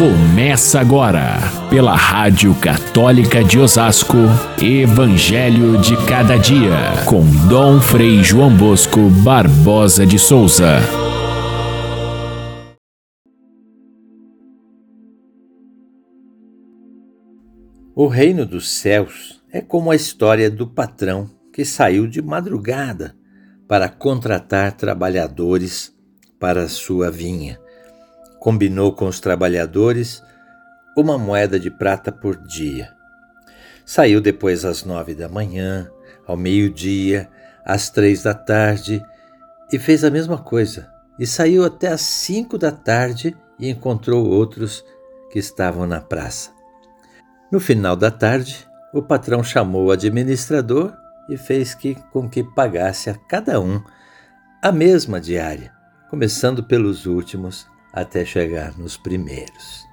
Começa agora, pela Rádio Católica de Osasco, Evangelho de Cada Dia, com Dom Frei João Bosco Barbosa de Souza. O reino dos céus é como a história do patrão que saiu de madrugada para contratar trabalhadores para sua vinha combinou com os trabalhadores uma moeda de prata por dia. Saiu depois às nove da manhã, ao meio-dia, às três da tarde e fez a mesma coisa. E saiu até às cinco da tarde e encontrou outros que estavam na praça. No final da tarde, o patrão chamou o administrador e fez que, com que pagasse a cada um a mesma diária, começando pelos últimos até chegar nos primeiros.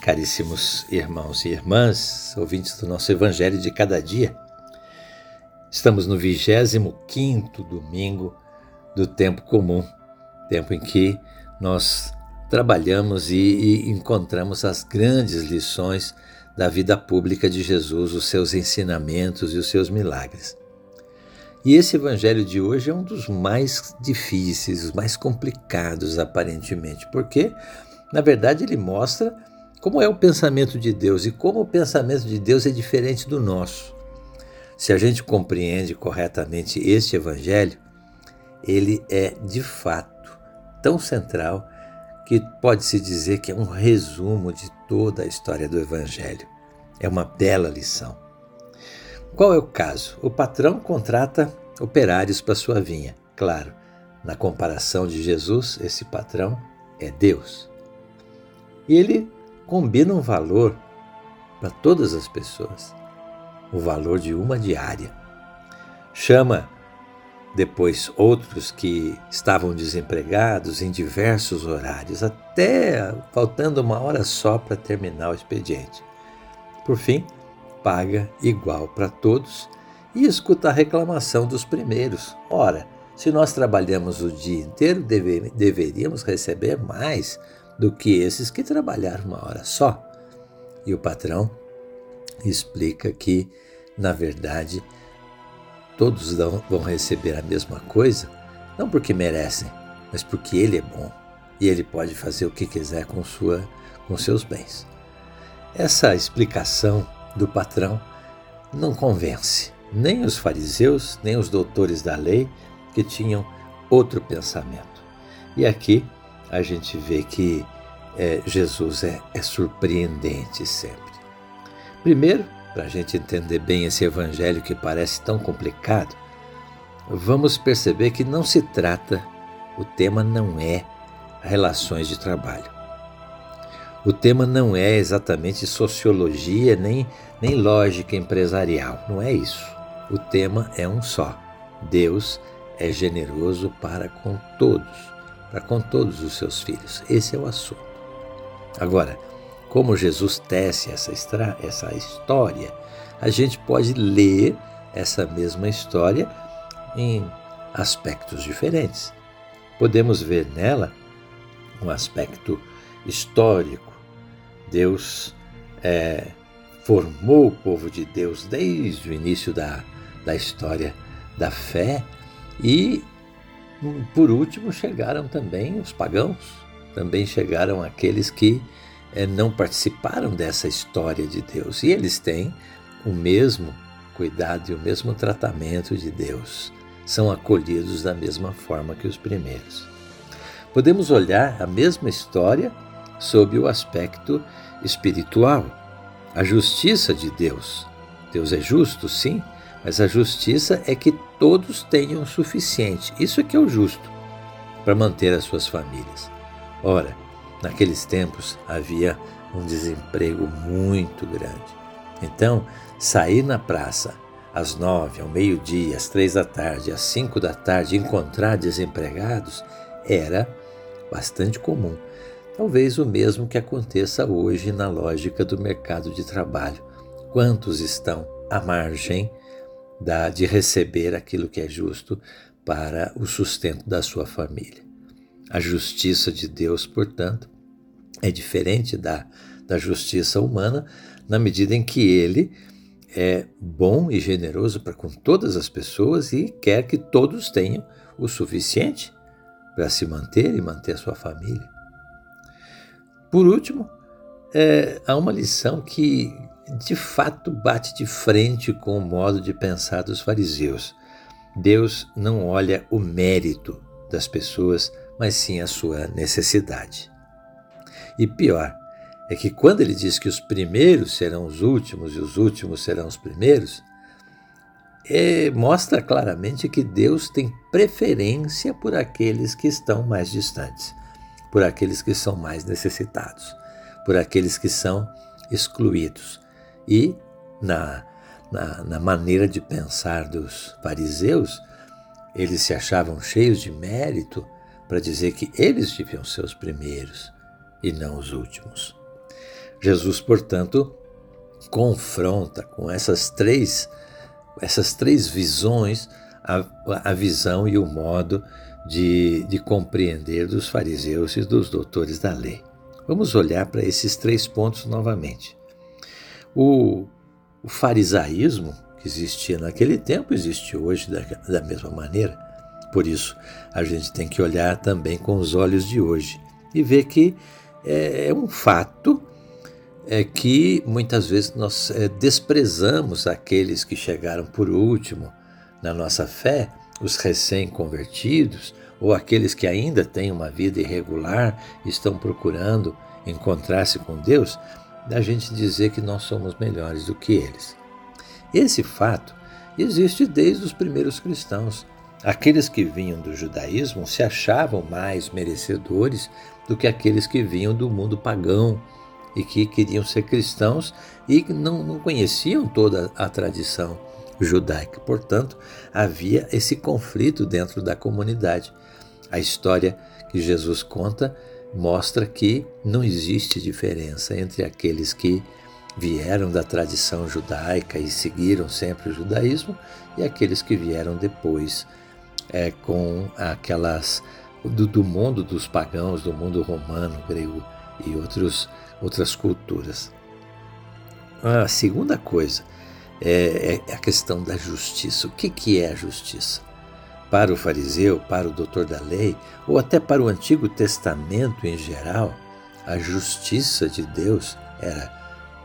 Caríssimos irmãos e irmãs, ouvintes do nosso Evangelho de cada dia, estamos no 25 domingo do tempo comum, tempo em que nós trabalhamos e, e encontramos as grandes lições da vida pública de Jesus, os seus ensinamentos e os seus milagres. E esse evangelho de hoje é um dos mais difíceis, os mais complicados aparentemente, porque, na verdade, ele mostra como é o pensamento de Deus e como o pensamento de Deus é diferente do nosso. Se a gente compreende corretamente este evangelho, ele é de fato tão central que pode-se dizer que é um resumo de toda a história do evangelho. É uma bela lição. Qual é o caso? O patrão contrata operários para sua vinha. Claro, na comparação de Jesus, esse patrão é Deus. E ele combina um valor para todas as pessoas, o valor de uma diária. Chama depois outros que estavam desempregados em diversos horários, até faltando uma hora só para terminar o expediente. Por fim, paga igual para todos e escuta a reclamação dos primeiros. Ora, se nós trabalhamos o dia inteiro, deve, deveríamos receber mais do que esses que trabalharam uma hora só. E o patrão explica que, na verdade, todos vão receber a mesma coisa, não porque merecem, mas porque ele é bom e ele pode fazer o que quiser com, sua, com seus bens. Essa explicação do patrão não convence nem os fariseus, nem os doutores da lei que tinham outro pensamento. E aqui a gente vê que é, Jesus é, é surpreendente sempre. Primeiro, para a gente entender bem esse evangelho que parece tão complicado, vamos perceber que não se trata, o tema não é relações de trabalho. O tema não é exatamente sociologia nem, nem lógica empresarial, não é isso. O tema é um só. Deus é generoso para com todos, para com todos os seus filhos. Esse é o assunto. Agora, como Jesus tece essa, essa história, a gente pode ler essa mesma história em aspectos diferentes. Podemos ver nela um aspecto histórico, Deus é, formou o povo de Deus desde o início da, da história da fé e, por último, chegaram também os pagãos, também chegaram aqueles que é, não participaram dessa história de Deus. E eles têm o mesmo cuidado e o mesmo tratamento de Deus, são acolhidos da mesma forma que os primeiros. Podemos olhar a mesma história sob o aspecto espiritual. A justiça de Deus. Deus é justo, sim, mas a justiça é que todos tenham o suficiente. Isso é que é o justo para manter as suas famílias. Ora, naqueles tempos havia um desemprego muito grande. Então, sair na praça às nove, ao meio-dia, às três da tarde, às cinco da tarde, encontrar desempregados era bastante comum. Talvez o mesmo que aconteça hoje na lógica do mercado de trabalho. Quantos estão à margem da, de receber aquilo que é justo para o sustento da sua família? A justiça de Deus, portanto, é diferente da, da justiça humana, na medida em que ele é bom e generoso para com todas as pessoas e quer que todos tenham o suficiente para se manter e manter a sua família. Por último, é, há uma lição que de fato bate de frente com o modo de pensar dos fariseus. Deus não olha o mérito das pessoas, mas sim a sua necessidade. E pior, é que quando ele diz que os primeiros serão os últimos e os últimos serão os primeiros, é, mostra claramente que Deus tem preferência por aqueles que estão mais distantes, por aqueles que são mais necessitados, por aqueles que são excluídos. E na, na, na maneira de pensar dos fariseus, eles se achavam cheios de mérito para dizer que eles deviam ser os primeiros e não os últimos. Jesus, portanto, confronta com essas três, essas três visões a, a visão e o modo de, de compreender dos fariseus e dos doutores da lei. Vamos olhar para esses três pontos novamente. O, o farisaísmo que existia naquele tempo existe hoje da, da mesma maneira. Por isso, a gente tem que olhar também com os olhos de hoje e ver que é, é um fato é que muitas vezes nós é, desprezamos aqueles que chegaram por último na nossa fé, os recém-convertidos, ou aqueles que ainda têm uma vida irregular estão procurando encontrar-se com Deus, da gente dizer que nós somos melhores do que eles. Esse fato existe desde os primeiros cristãos. Aqueles que vinham do judaísmo se achavam mais merecedores do que aqueles que vinham do mundo pagão e que queriam ser cristãos e não, não conheciam toda a tradição judaica. Portanto, havia esse conflito dentro da comunidade. A história que Jesus conta mostra que não existe diferença entre aqueles que vieram da tradição judaica e seguiram sempre o judaísmo e aqueles que vieram depois é, com aquelas do, do mundo dos pagãos, do mundo romano, grego e outros, outras culturas. A segunda coisa é, é a questão da justiça. O que, que é a justiça? Para o fariseu, para o doutor da lei, ou até para o Antigo Testamento em geral, a justiça de Deus era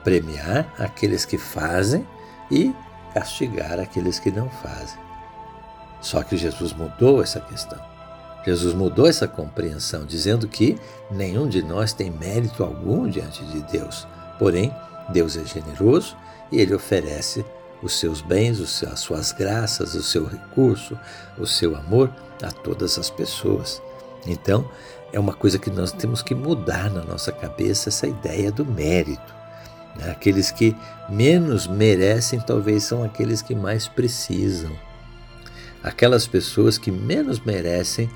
premiar aqueles que fazem e castigar aqueles que não fazem. Só que Jesus mudou essa questão. Jesus mudou essa compreensão, dizendo que nenhum de nós tem mérito algum diante de Deus. Porém, Deus é generoso e ele oferece os seus bens, as suas graças, o seu recurso, o seu amor a todas as pessoas. Então, é uma coisa que nós temos que mudar na nossa cabeça essa ideia do mérito. Aqueles que menos merecem, talvez são aqueles que mais precisam. Aquelas pessoas que menos merecem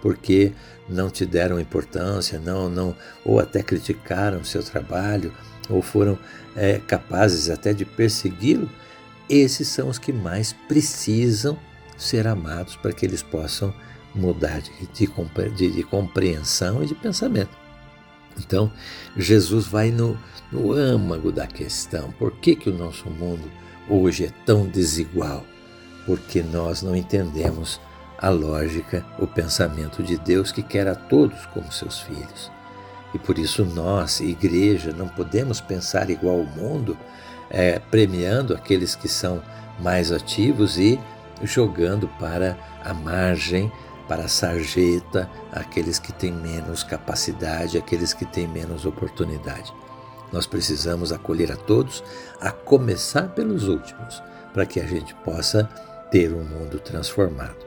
porque não te deram importância, não, não, ou até criticaram o seu trabalho, ou foram é, capazes até de persegui-lo, esses são os que mais precisam ser amados para que eles possam mudar de, de, de compreensão e de pensamento. Então, Jesus vai no, no âmago da questão. Por que, que o nosso mundo hoje é tão desigual? Porque nós não entendemos a lógica, o pensamento de Deus que quer a todos como seus filhos. E por isso nós, igreja, não podemos pensar igual ao mundo, é, premiando aqueles que são mais ativos e jogando para a margem, para a sarjeta, aqueles que têm menos capacidade, aqueles que têm menos oportunidade. Nós precisamos acolher a todos, a começar pelos últimos, para que a gente possa ter um mundo transformado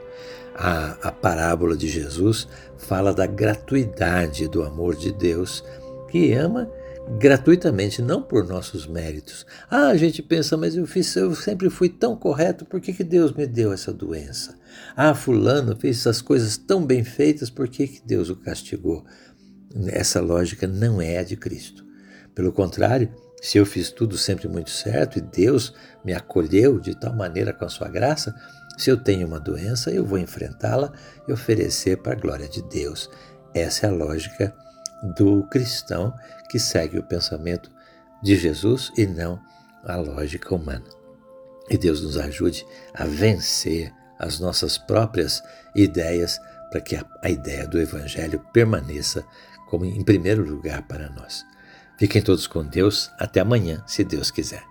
a, a parábola de Jesus fala da gratuidade do amor de Deus, que ama gratuitamente, não por nossos méritos. Ah, a gente pensa, mas eu, fiz, eu sempre fui tão correto, por que, que Deus me deu essa doença? Ah, fulano fez essas coisas tão bem feitas, por que, que Deus o castigou? Essa lógica não é a de Cristo. Pelo contrário, se eu fiz tudo sempre muito certo e Deus me acolheu de tal maneira com a sua graça, se eu tenho uma doença, eu vou enfrentá-la e oferecer para a glória de Deus. Essa é a lógica do cristão que segue o pensamento de Jesus e não a lógica humana. E Deus nos ajude a vencer as nossas próprias ideias para que a, a ideia do Evangelho permaneça como em primeiro lugar para nós. Fiquem todos com Deus. Até amanhã, se Deus quiser.